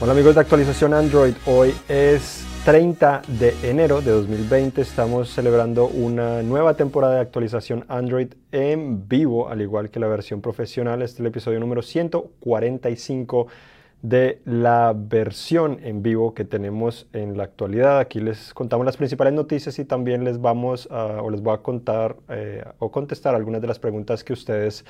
Hola amigos de actualización Android, hoy es 30 de enero de 2020, estamos celebrando una nueva temporada de actualización Android en vivo, al igual que la versión profesional, este es el episodio número 145 de la versión en vivo que tenemos en la actualidad. Aquí les contamos las principales noticias y también les vamos a, o les voy a contar eh, o contestar algunas de las preguntas que ustedes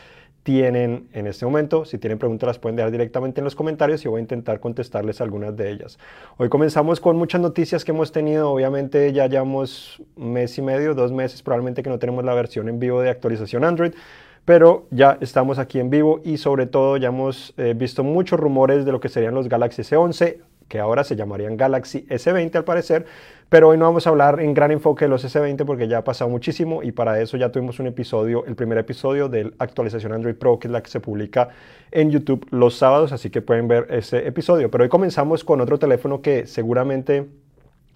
tienen en este momento. Si tienen preguntas las pueden dejar directamente en los comentarios y voy a intentar contestarles algunas de ellas. Hoy comenzamos con muchas noticias que hemos tenido. Obviamente ya llevamos un mes y medio, dos meses probablemente que no tenemos la versión en vivo de actualización Android pero ya estamos aquí en vivo y sobre todo ya hemos eh, visto muchos rumores de lo que serían los Galaxy S11, que ahora se llamarían Galaxy S20 al parecer, pero hoy no vamos a hablar en gran enfoque de los S20 porque ya ha pasado muchísimo y para eso ya tuvimos un episodio, el primer episodio de actualización Android Pro, que es la que se publica en YouTube los sábados, así que pueden ver ese episodio. Pero hoy comenzamos con otro teléfono que seguramente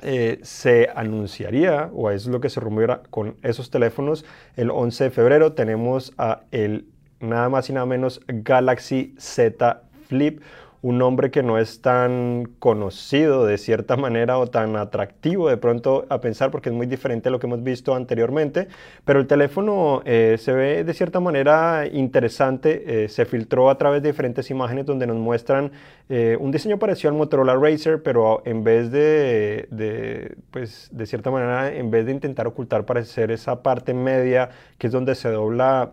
eh, se anunciaría, o es lo que se rumora con esos teléfonos, el 11 de febrero tenemos a el nada más y nada menos Galaxy Z Flip, un nombre que no es tan conocido de cierta manera o tan atractivo de pronto a pensar porque es muy diferente a lo que hemos visto anteriormente, pero el teléfono eh, se ve de cierta manera interesante, eh, se filtró a través de diferentes imágenes donde nos muestran eh, un diseño parecido al Motorola Racer, pero en vez de, de, pues de cierta manera, en vez de intentar ocultar parecer esa parte media que es donde se dobla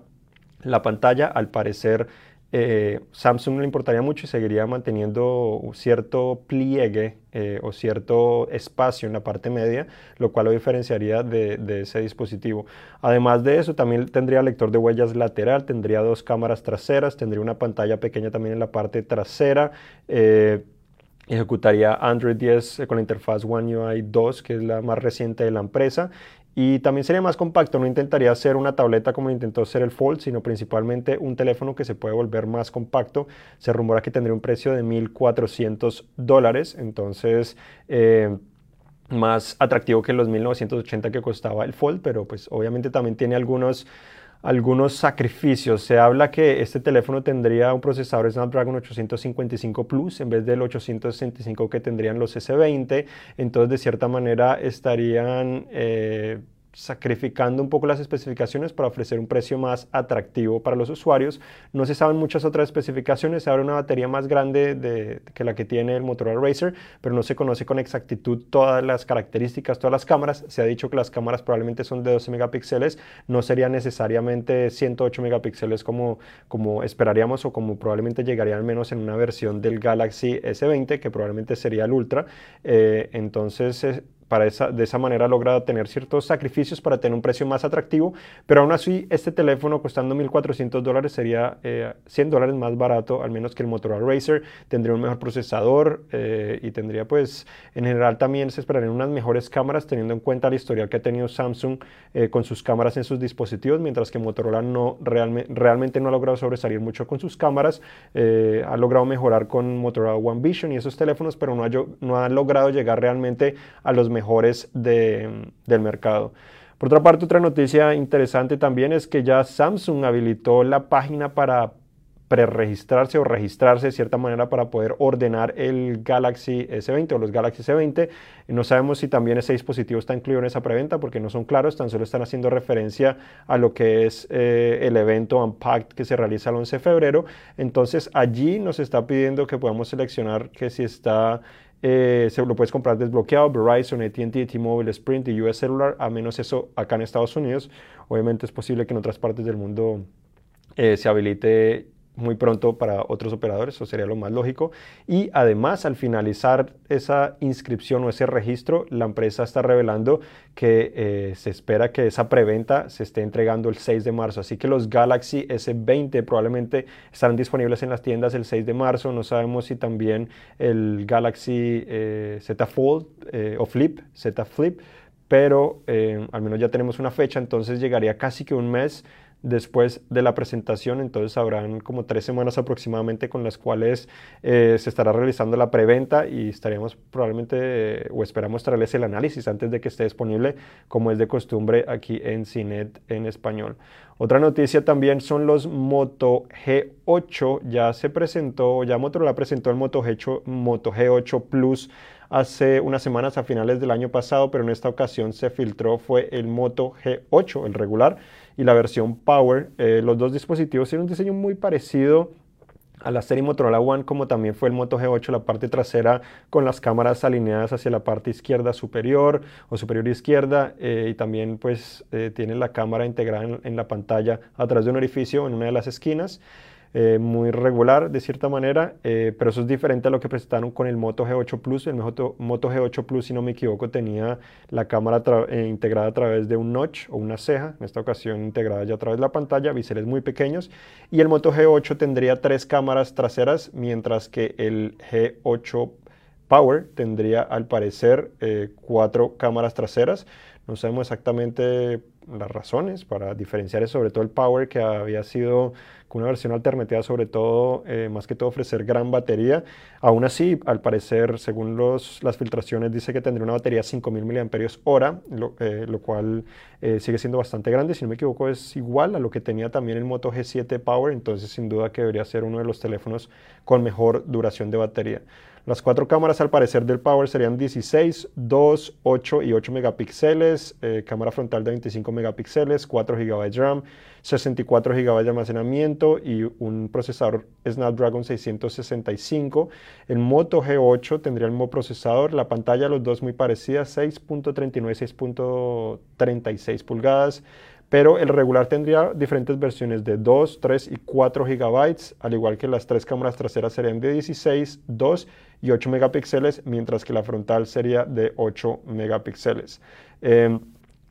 la pantalla, al parecer eh, Samsung le importaría mucho y seguiría manteniendo cierto pliegue eh, o cierto espacio en la parte media, lo cual lo diferenciaría de, ese dispositivo. Además de eso, también tendría lector de huellas lateral, tendría dos cámaras traseras, tendría una pantalla pequeña también en la parte trasera. Eh, ejecutaría Android 10 con la interfaz One UI 2, que es la más reciente de la empresa, y también sería más compacto, no intentaría hacer una tableta como intentó ser el Fold, sino principalmente un teléfono que se puede volver más compacto. Se rumora que tendría un precio de 1.400 dólares, entonces... Eh, más atractivo que los 1980 que costaba el Fold, pero pues obviamente también tiene algunos algunos sacrificios. Se habla que este teléfono tendría un procesador Snapdragon 855 Plus en vez del 865 que tendrían los S20. Entonces, de cierta manera, estarían... Eh, sacrificando un poco las especificaciones para ofrecer un precio más atractivo para los usuarios. No se saben muchas otras especificaciones, se abre una batería más grande de, que la que tiene el Motorola Racer, pero no se conoce con exactitud todas las características, todas las cámaras. Se ha dicho que las cámaras probablemente son de 12 megapíxeles, no serían necesariamente 108 megapíxeles como, como esperaríamos o como probablemente llegaría al menos en una versión del Galaxy S20, que probablemente sería el Ultra. Eh, entonces, para esa, de esa manera logra tener ciertos sacrificios para tener un precio más atractivo, pero aún así este teléfono costando 1.400 dólares sería 100 eh, dólares más barato, al menos que el Motorola Racer, tendría un mejor procesador eh, y tendría pues en general también se esperarían unas mejores cámaras teniendo en cuenta la historia que ha tenido Samsung eh, con sus cámaras en sus dispositivos, mientras que Motorola no realmente, no ha logrado sobresalir mucho con sus cámaras, ha logrado mejorar con Motorola One Vision y esos teléfonos, pero no ha, no ha logrado llegar realmente a los mejores del mercado. Por otra parte, otra noticia interesante también es que ya Samsung habilitó la página para preregistrarse o registrarse de cierta manera para poder ordenar el Galaxy S20 o los Galaxy S20. No sabemos si también ese dispositivo está incluido en esa preventa porque no son claros, tan solo están haciendo referencia a lo que es eh, el evento Unpacked que se realiza el 11 de febrero. Entonces allí nos está pidiendo que podamos seleccionar que si está eh, se lo puedes comprar desbloqueado, Verizon, AT&T, T-Mobile, Sprint y US Cellular, a menos eso acá en Estados Unidos. Obviamente es posible que en otras partes del mundo eh, se habilite muy pronto para otros operadores, eso sería lo más lógico. Y además, al finalizar esa inscripción o ese registro, la empresa está revelando que eh, se espera que esa preventa se esté entregando el 6 de marzo. Así que los Galaxy S20 probablemente estarán disponibles en las tiendas el 6 de marzo. No sabemos si también el Galaxy eh, Z Fold eh, o Flip, Z Flip, pero al menos ya tenemos una fecha, entonces llegaría casi que un mes después de la presentación, entonces habrán como tres semanas aproximadamente con las cuales eh, se estará realizando la preventa y estaríamos probablemente eh, o esperamos traerles el análisis antes de que esté disponible como es de costumbre aquí en CINET en español. Otra noticia también son los Moto G8, ya se presentó, ya Motorola presentó el Moto G8, Moto G8 Plus hace unas semanas a finales del año pasado, pero en esta ocasión se filtró fue el Moto G8, el regular, y la versión Power. Eh, los dos dispositivos tienen un diseño muy parecido a la serie Motorola One, como también fue el Moto G8, la parte trasera con las cámaras alineadas hacia la parte izquierda superior o superior izquierda eh, y también pues eh, tiene la cámara integrada en, la pantalla a través de un orificio en una de las esquinas. Eh, muy regular de cierta manera, eh, pero eso es diferente a lo que presentaron con el Moto G8 Plus. El Moto, Moto G8 Plus, si no me equivoco, tenía la cámara eh, integrada a través de un notch o una ceja, en esta ocasión integrada ya a través de la pantalla, biseles muy pequeños, y el Moto G8 tendría tres cámaras traseras, mientras que el G8 Power tendría al parecer cuatro cámaras traseras. No sabemos exactamente las razones para diferenciar es sobre todo el Power que había sido con una versión alternativa sobre todo, eh, más que todo ofrecer gran batería. Aún así, al parecer, según los, las filtraciones, dice que tendría una batería de 5000 mAh, lo, eh, lo cual eh, sigue siendo bastante grande. Si no me equivoco, es igual a lo que tenía también el Moto G7 Power, entonces sin duda que debería ser uno de los teléfonos con mejor duración de batería. Las cuatro cámaras al parecer del Power serían 16, 2, 8 y 8 megapíxeles, eh, cámara frontal de 25 megapíxeles, 4 GB de RAM, 64 GB de almacenamiento y un procesador Snapdragon 665. El Moto G8 tendría el mismo procesador, la pantalla los dos muy parecidas, 6.39 6.36 pulgadas pero el regular tendría diferentes versiones de 2, 3 y 4 GB, al igual que las tres cámaras traseras serían de 16, 2 y 8 megapíxeles, mientras que la frontal sería de 8 megapíxeles. Em,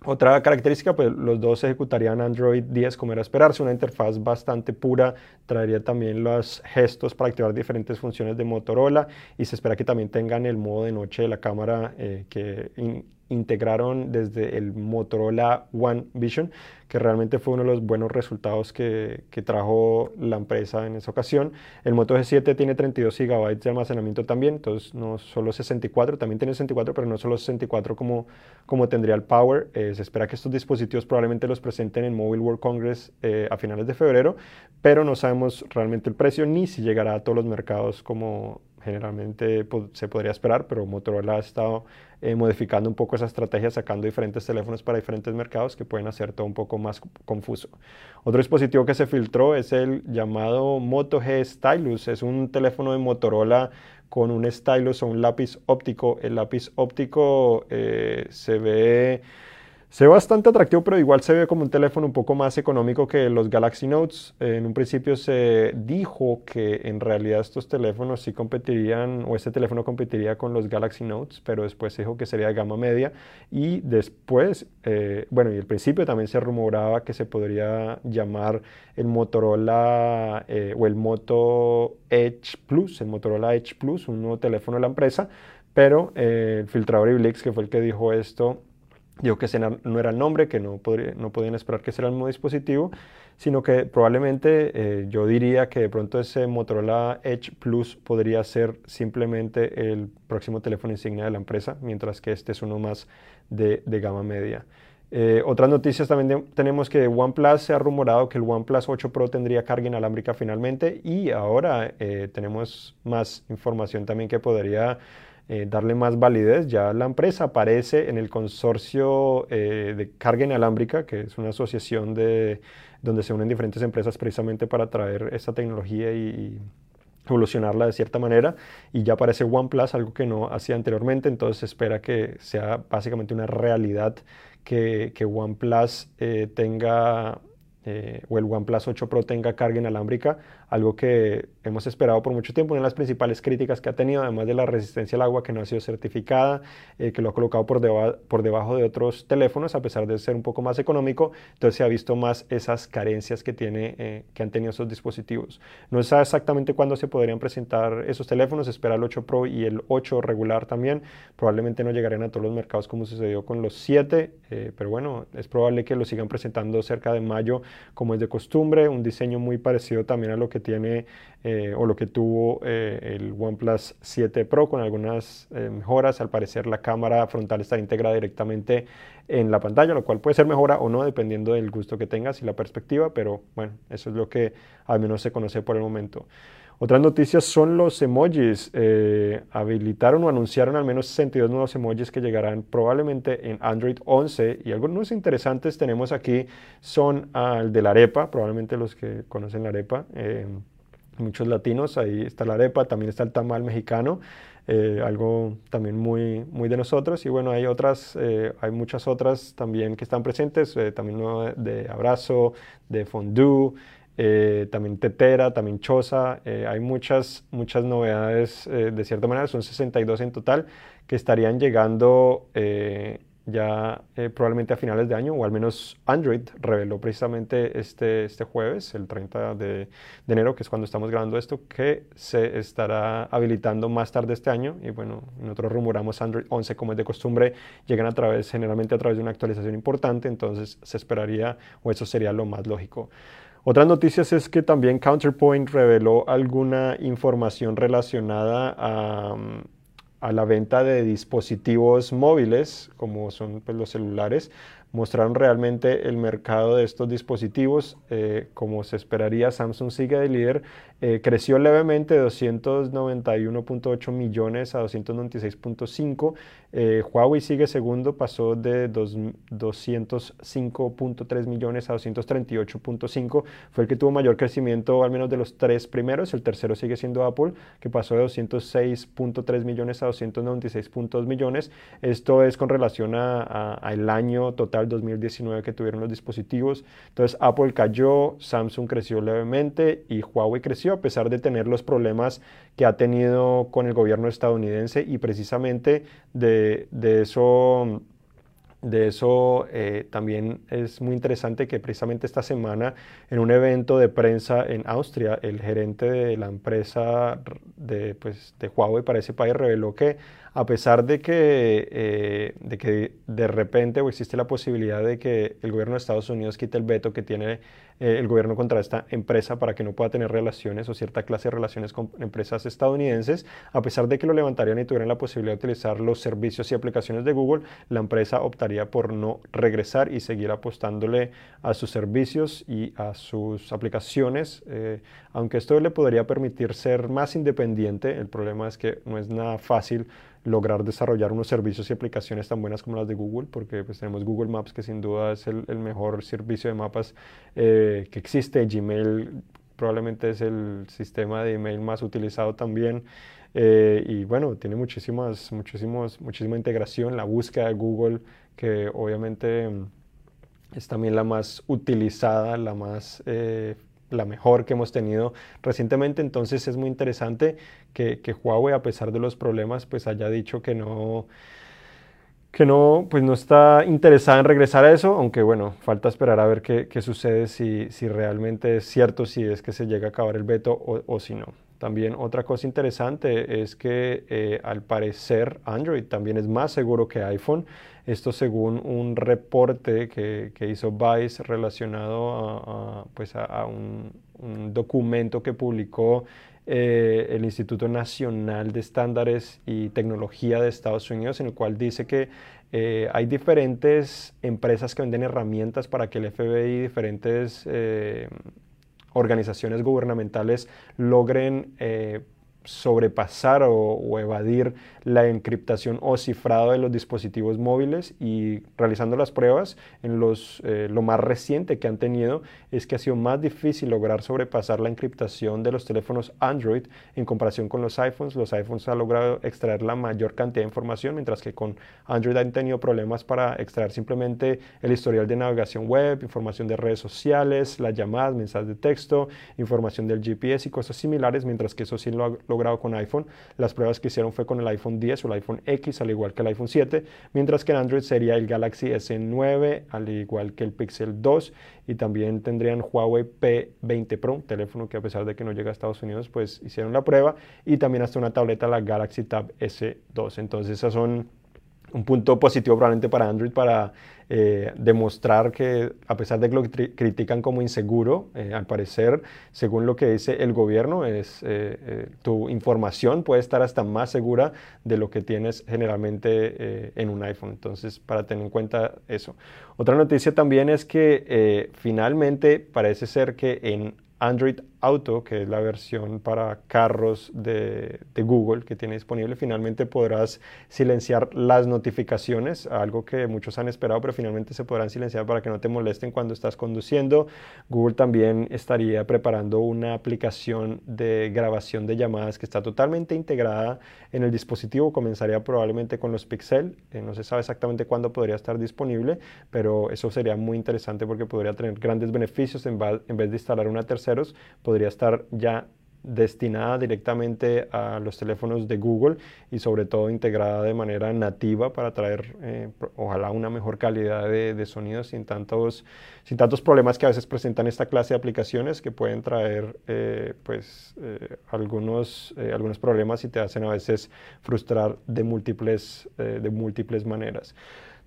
otra característica, pues los dos ejecutarían Android 10 como era esperarse, una interfaz bastante pura, traería también los gestos para activar diferentes funciones de Motorola y se espera que también tengan el modo de noche de la cámara eh, que integraron desde el Motorola One Vision, que realmente fue uno de los buenos resultados que, que trajo la empresa en esa ocasión. El Moto G7 tiene 32 GB de almacenamiento también, entonces no solo 64, también tiene 64, pero no solo 64 como, como tendría el Power. Eh, se espera que estos dispositivos probablemente los presenten en Mobile World Congress eh, a finales de febrero, pero no sabemos realmente el precio ni si llegará a todos los mercados como generalmente se podría esperar, pero Motorola ha estado eh, modificando un poco esa estrategia, sacando diferentes teléfonos para diferentes mercados que pueden hacer todo un poco más confuso. Otro dispositivo que se filtró es el llamado Moto G Stylus. Es un teléfono de Motorola con un stylus o un lápiz óptico. El lápiz óptico eh, se ve se ve bastante atractivo, pero igual se ve como un teléfono un poco más económico que los Galaxy Notes. en un principio se dijo que en realidad estos teléfonos sí competirían, o este teléfono competiría con los Galaxy Notes, pero después se dijo que sería de gama media. Y después, eh, bueno, y al principio también se rumoraba que se podría llamar el Motorola eh, o el Moto Edge Plus, el Motorola Edge Plus, un nuevo teléfono de la empresa. Pero eh, el filtrador Iblix, que fue el que dijo esto, Digo que ese no era el nombre, que no, podían esperar que fuera el mismo dispositivo, sino que probablemente eh, yo diría que de pronto ese Motorola Edge Plus podría ser simplemente el próximo teléfono insignia de la empresa, mientras que este es uno más de, gama media. Eh, otras noticias también tenemos que OnePlus se ha rumorado que el OnePlus 8 Pro tendría carga inalámbrica finalmente y ahora eh, tenemos más información también que podría eh, darle más validez. Ya la empresa aparece en el consorcio eh, de carga inalámbrica, que es una asociación de, donde se unen diferentes empresas precisamente para traer esta tecnología y, evolucionarla de cierta manera y ya aparece OnePlus, algo que no hacía anteriormente, entonces se espera que sea básicamente una realidad que, que OnePlus eh, tenga o el OnePlus 8 Pro tenga carga inalámbrica algo que hemos esperado por mucho tiempo. Una de las principales críticas que ha tenido, además de la resistencia al agua que no ha sido certificada, eh, que lo ha colocado por, por debajo de otros teléfonos, a pesar de ser un poco más económico, entonces se ha visto más esas carencias que, tiene, eh, que han tenido esos dispositivos. No sé exactamente cuándo se podrían presentar esos teléfonos, espera el 8 Pro y el 8 regular también, probablemente no llegarían a todos los mercados como sucedió con los 7, eh, pero bueno, es probable que lo sigan presentando cerca de mayo como es de costumbre, un diseño muy parecido también a lo que tiene eh, o lo que tuvo eh, el OnePlus 7 Pro con algunas eh, mejoras. Al parecer la cámara frontal está integrada directamente en la pantalla, lo cual puede ser mejora o no dependiendo del gusto que tengas y la perspectiva, pero bueno, eso es lo que al menos se conoce por el momento. Otras noticias son los emojis. Eh, habilitaron o anunciaron al menos 62 nuevos emojis que llegarán probablemente en Android 11. Y algunos interesantes tenemos aquí son al de la arepa, probablemente los que conocen la arepa. Eh, muchos latinos, ahí está la arepa, también está el tamal mexicano. Eh, algo también muy, muy de nosotros. Y bueno, hay otras, hay muchas otras también que están presentes, también de abrazo, de fondue, eh, también Tetera, también Choza, eh, hay muchas, muchas novedades eh, de cierta manera, son 62 en total que estarían llegando ya probablemente a finales de año, o al menos Android reveló precisamente este, este jueves, el 30 de, de, enero, que es cuando estamos grabando esto, que se estará habilitando más tarde este año. Y bueno, nosotros rumoramos Android 11 como es de costumbre, llegan a través, generalmente a través de una actualización importante, entonces se esperaría, o eso sería lo más lógico. Otras noticias es que también Counterpoint reveló alguna información relacionada a, a la venta de dispositivos móviles, como son pues, los celulares, mostraron realmente el mercado de estos dispositivos. Eh, como se esperaría, Samsung sigue de líder. Eh, creció levemente de 291.8 millones a 296.5. Eh, Huawei sigue segundo, pasó de 205.3 millones a 238.5. Fue el que tuvo mayor crecimiento, al menos de los tres primeros. El tercero sigue siendo Apple, que pasó de 206.3 millones a 296.2 millones. Esto es con relación al año total 2019 que tuvieron los dispositivos. Entonces Apple cayó, Samsung creció levemente y Huawei creció a pesar de tener los problemas que ha tenido con el gobierno estadounidense y precisamente de, de eso de eso eh, también es muy interesante que precisamente esta semana en un evento de prensa en Austria, el gerente de la empresa de, pues, de Huawei para ese país reveló que a pesar de que, eh, de que de repente existe la posibilidad de que el gobierno de Estados Unidos quite el veto que tiene eh, el gobierno contra esta empresa para que no pueda tener relaciones o cierta clase de relaciones con empresas estadounidenses, a pesar de que lo levantarían y tuvieran la posibilidad de utilizar los servicios y aplicaciones de Google, la empresa optaría por no regresar y seguir apostándole a sus servicios y a sus aplicaciones, eh, aunque esto le podría permitir ser más independiente, el problema es que no es nada fácil lograr desarrollar unos servicios y aplicaciones tan buenas como las de Google, porque pues tenemos Google Maps, que sin duda es el, mejor servicio de mapas eh, que existe. Gmail probablemente es el sistema de email más utilizado también. Eh, y bueno, tiene muchísimas, muchísimos, muchísima integración. La búsqueda de Google, que obviamente es también la más utilizada, la más eh, la mejor que hemos tenido recientemente. Entonces es muy interesante que, que, Huawei, a pesar de los problemas, pues haya dicho que no, que no, pues no está interesada en regresar a eso, aunque bueno, falta esperar a ver qué, qué sucede, si, si, realmente es cierto, si es que se llega a acabar el veto o, o si no. También otra cosa interesante es que eh, al parecer Android también es más seguro que iPhone. Esto según un reporte que, que hizo Vice relacionado a, pues a, un, documento que publicó eh, el Instituto Nacional de Estándares y Tecnología de Estados Unidos, en el cual dice que eh, hay diferentes empresas que venden herramientas para que el FBI, diferentes eh, organizaciones gubernamentales logren sobrepasar o, evadir la encriptación o cifrado de los dispositivos móviles y realizando las pruebas, en los, eh, lo más reciente que han tenido es que ha sido más difícil lograr sobrepasar la encriptación de los teléfonos Android en comparación con los iPhones. Los iPhones han logrado extraer la mayor cantidad de información, mientras que con Android han tenido problemas para extraer simplemente el historial de navegación web, información de redes sociales, las llamadas, mensajes de texto, información del GPS y cosas similares, mientras que eso sí lo ha grado con iPhone. Las pruebas que hicieron fue con el iPhone 10 o el iPhone X, al igual que el iPhone 7, mientras que en Android sería el Galaxy S9, al igual que el Pixel 2, y también tendrían Huawei P20 Pro, teléfono que a pesar de que no llega a Estados Unidos, pues hicieron la prueba, y también hasta una tableta, la Galaxy Tab S2. Entonces esas son un punto positivo probablemente para Android para eh, demostrar que a pesar de que lo critican como inseguro, eh, al parecer, según lo que dice el gobierno, es, eh, tu información puede estar hasta más segura de lo que tienes generalmente en un iPhone. Entonces, para tener en cuenta eso. Otra noticia también es que finalmente parece ser que en Android Auto, que es la versión para carros de, Google que tiene disponible, finalmente podrás silenciar las notificaciones, algo que muchos han esperado, pero finalmente se podrán silenciar para que no te molesten cuando estás conduciendo. Google también estaría preparando una aplicación de grabación de llamadas que está totalmente integrada en el dispositivo, comenzaría probablemente con los Pixel, eh, no se sabe exactamente cuándo podría estar disponible, pero eso sería muy interesante porque podría tener grandes beneficios en, en vez de instalar una terceros podría estar ya destinada directamente a los teléfonos de Google y sobre todo integrada de manera nativa para traer eh, ojalá una mejor calidad de, sonido sin tantos, sin tantos problemas que a veces presentan esta clase de aplicaciones que pueden traer eh, pues eh, algunos, algunos problemas y te hacen a veces frustrar de múltiples, de múltiples maneras.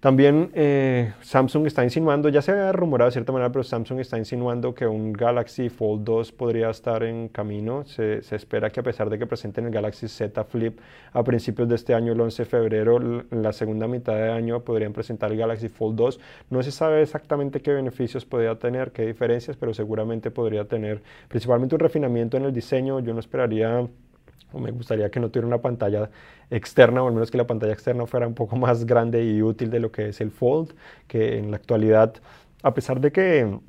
También eh, Samsung está insinuando, ya se había rumorado de cierta manera, pero Samsung está insinuando que un Galaxy Fold 2 podría estar en camino. Se, espera que a pesar de que presenten el Galaxy Z Flip a principios de este año, el 11 de febrero, en la segunda mitad de año podrían presentar el Galaxy Fold 2. No se sabe exactamente qué beneficios podría tener, qué diferencias, pero seguramente podría tener principalmente un refinamiento en el diseño. Yo no esperaría me gustaría que no tuviera una pantalla externa, o al menos que la pantalla externa fuera un poco más grande y útil de lo que es el Fold, que en la actualidad, a pesar de que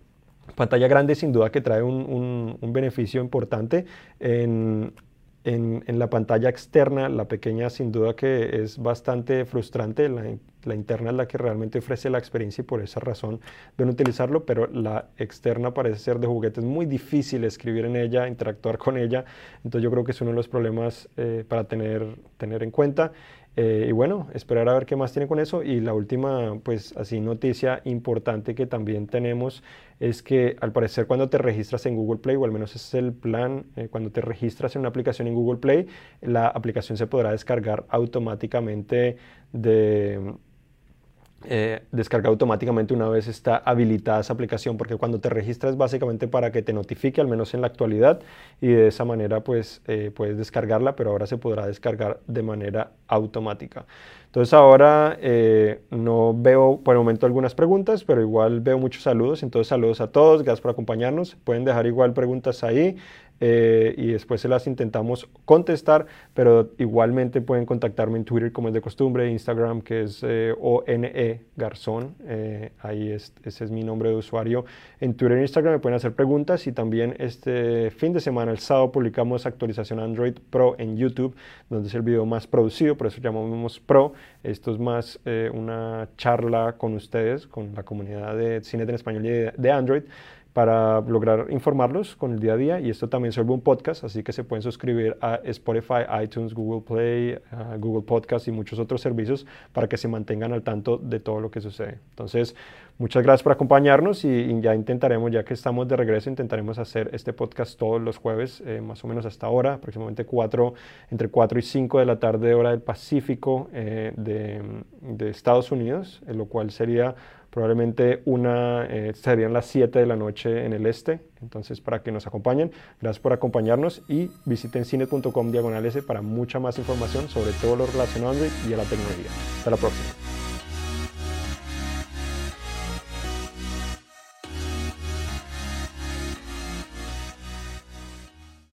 pantalla grande sin duda que trae un, un beneficio importante, en, en, la pantalla externa, la pequeña sin duda que es bastante frustrante, la, interna es la que realmente ofrece la experiencia y por esa razón deben utilizarlo, pero la externa parece ser de juguetes muy difícil escribir en ella, interactuar con ella, entonces yo creo que es uno de los problemas eh, para tener, tener en cuenta. Eh, y bueno, esperar a ver qué más tiene con eso. Y la última, pues así, noticia importante que también tenemos es que al parecer cuando te registras en Google Play, o al menos ese es el plan, eh, cuando te registras en una aplicación en Google Play, la aplicación se podrá descargar automáticamente de eh, descarga automáticamente una vez está habilitada esa aplicación, porque cuando te registras básicamente para que te notifique, al menos en la actualidad, y de esa manera pues eh, puedes descargarla, pero ahora se podrá descargar de manera automática. Entonces ahora eh, no veo por el momento algunas preguntas, pero igual veo muchos saludos. Entonces saludos a todos, gracias por acompañarnos. Pueden dejar igual preguntas ahí. Eh, y después se las intentamos contestar, pero igualmente pueden contactarme en Twitter como es de costumbre, Instagram que es eh, ONE Garzón, eh, ahí es, ese es mi nombre de usuario. En Twitter e Instagram me pueden hacer preguntas y también este fin de semana, el sábado, publicamos actualización Android Pro en YouTube, donde es el video más producido, por eso llamamos Pro. Esto es más una charla con ustedes, con la comunidad de cine en español y de Android para lograr informarlos con el día a día y esto también sirve un podcast, así que se pueden suscribir a Spotify, iTunes, Google Play, Google Podcast y muchos otros servicios para que se mantengan al tanto de todo lo que sucede. Entonces, muchas gracias por acompañarnos y, ya intentaremos, ya que estamos de regreso, intentaremos hacer este podcast todos los jueves, eh, más o menos hasta ahora, aproximadamente 4, entre 4 y 5 de la tarde hora del Pacífico eh, de, de Estados Unidos, lo cual sería probablemente una, eh, serían las 7 de la noche en el este. Entonces, para que nos acompañen, gracias por acompañarnos y visiten cine.com diagonal para mucha más información sobre todo lo relacionado a Android y a la tecnología. Hasta la próxima.